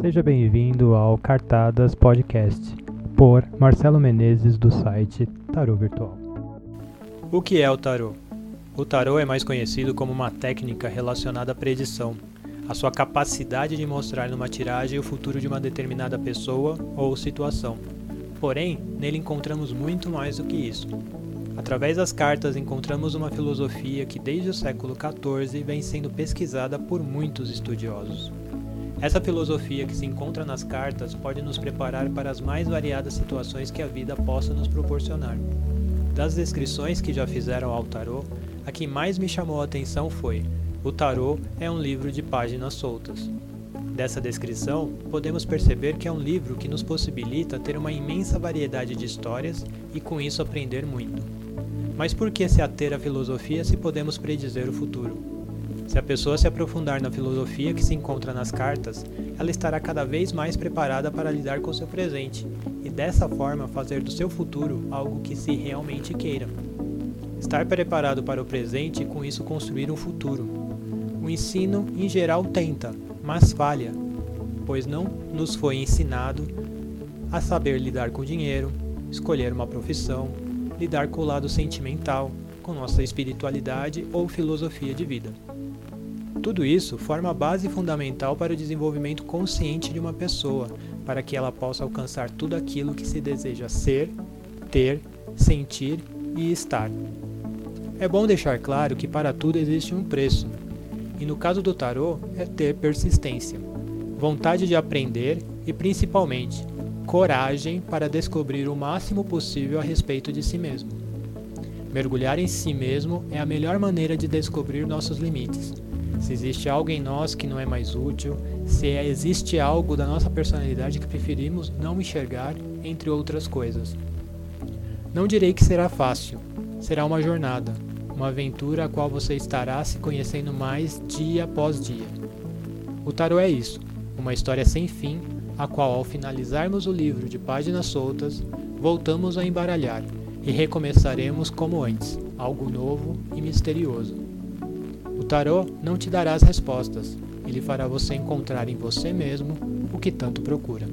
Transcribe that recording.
Seja bem-vindo ao Cartadas Podcast, por Marcelo Menezes do site Tarô Virtual. O que é o tarô? O tarô é mais conhecido como uma técnica relacionada à predição, a sua capacidade de mostrar numa tiragem o futuro de uma determinada pessoa ou situação. Porém, nele encontramos muito mais do que isso. Através das cartas encontramos uma filosofia que desde o século XIV vem sendo pesquisada por muitos estudiosos. Essa filosofia que se encontra nas cartas pode nos preparar para as mais variadas situações que a vida possa nos proporcionar. Das descrições que já fizeram ao tarô, a que mais me chamou a atenção foi: o tarô é um livro de páginas soltas. Dessa descrição, podemos perceber que é um livro que nos possibilita ter uma imensa variedade de histórias e com isso aprender muito. Mas por que se ater à filosofia se podemos predizer o futuro? Se a pessoa se aprofundar na filosofia que se encontra nas cartas, ela estará cada vez mais preparada para lidar com seu presente e dessa forma fazer do seu futuro algo que se realmente queira. Estar preparado para o presente e com isso construir um futuro. O ensino, em geral, tenta, mas falha, pois não nos foi ensinado a saber lidar com dinheiro, escolher uma profissão, lidar com o lado sentimental, com nossa espiritualidade ou filosofia de vida. Tudo isso forma a base fundamental para o desenvolvimento consciente de uma pessoa, para que ela possa alcançar tudo aquilo que se deseja ser, ter, sentir e estar. É bom deixar claro que para tudo existe um preço, e no caso do tarô é ter persistência, vontade de aprender e principalmente coragem para descobrir o máximo possível a respeito de si mesmo. Mergulhar em si mesmo é a melhor maneira de descobrir nossos limites. Se existe algo em nós que não é mais útil, se existe algo da nossa personalidade que preferimos não enxergar, entre outras coisas. Não direi que será fácil, será uma jornada, uma aventura a qual você estará se conhecendo mais dia após dia. O tarô é isso, uma história sem fim a qual, ao finalizarmos o livro de páginas soltas, voltamos a embaralhar e recomeçaremos como antes, algo novo e misterioso. O tarô não te dará as respostas, ele fará você encontrar em você mesmo o que tanto procura.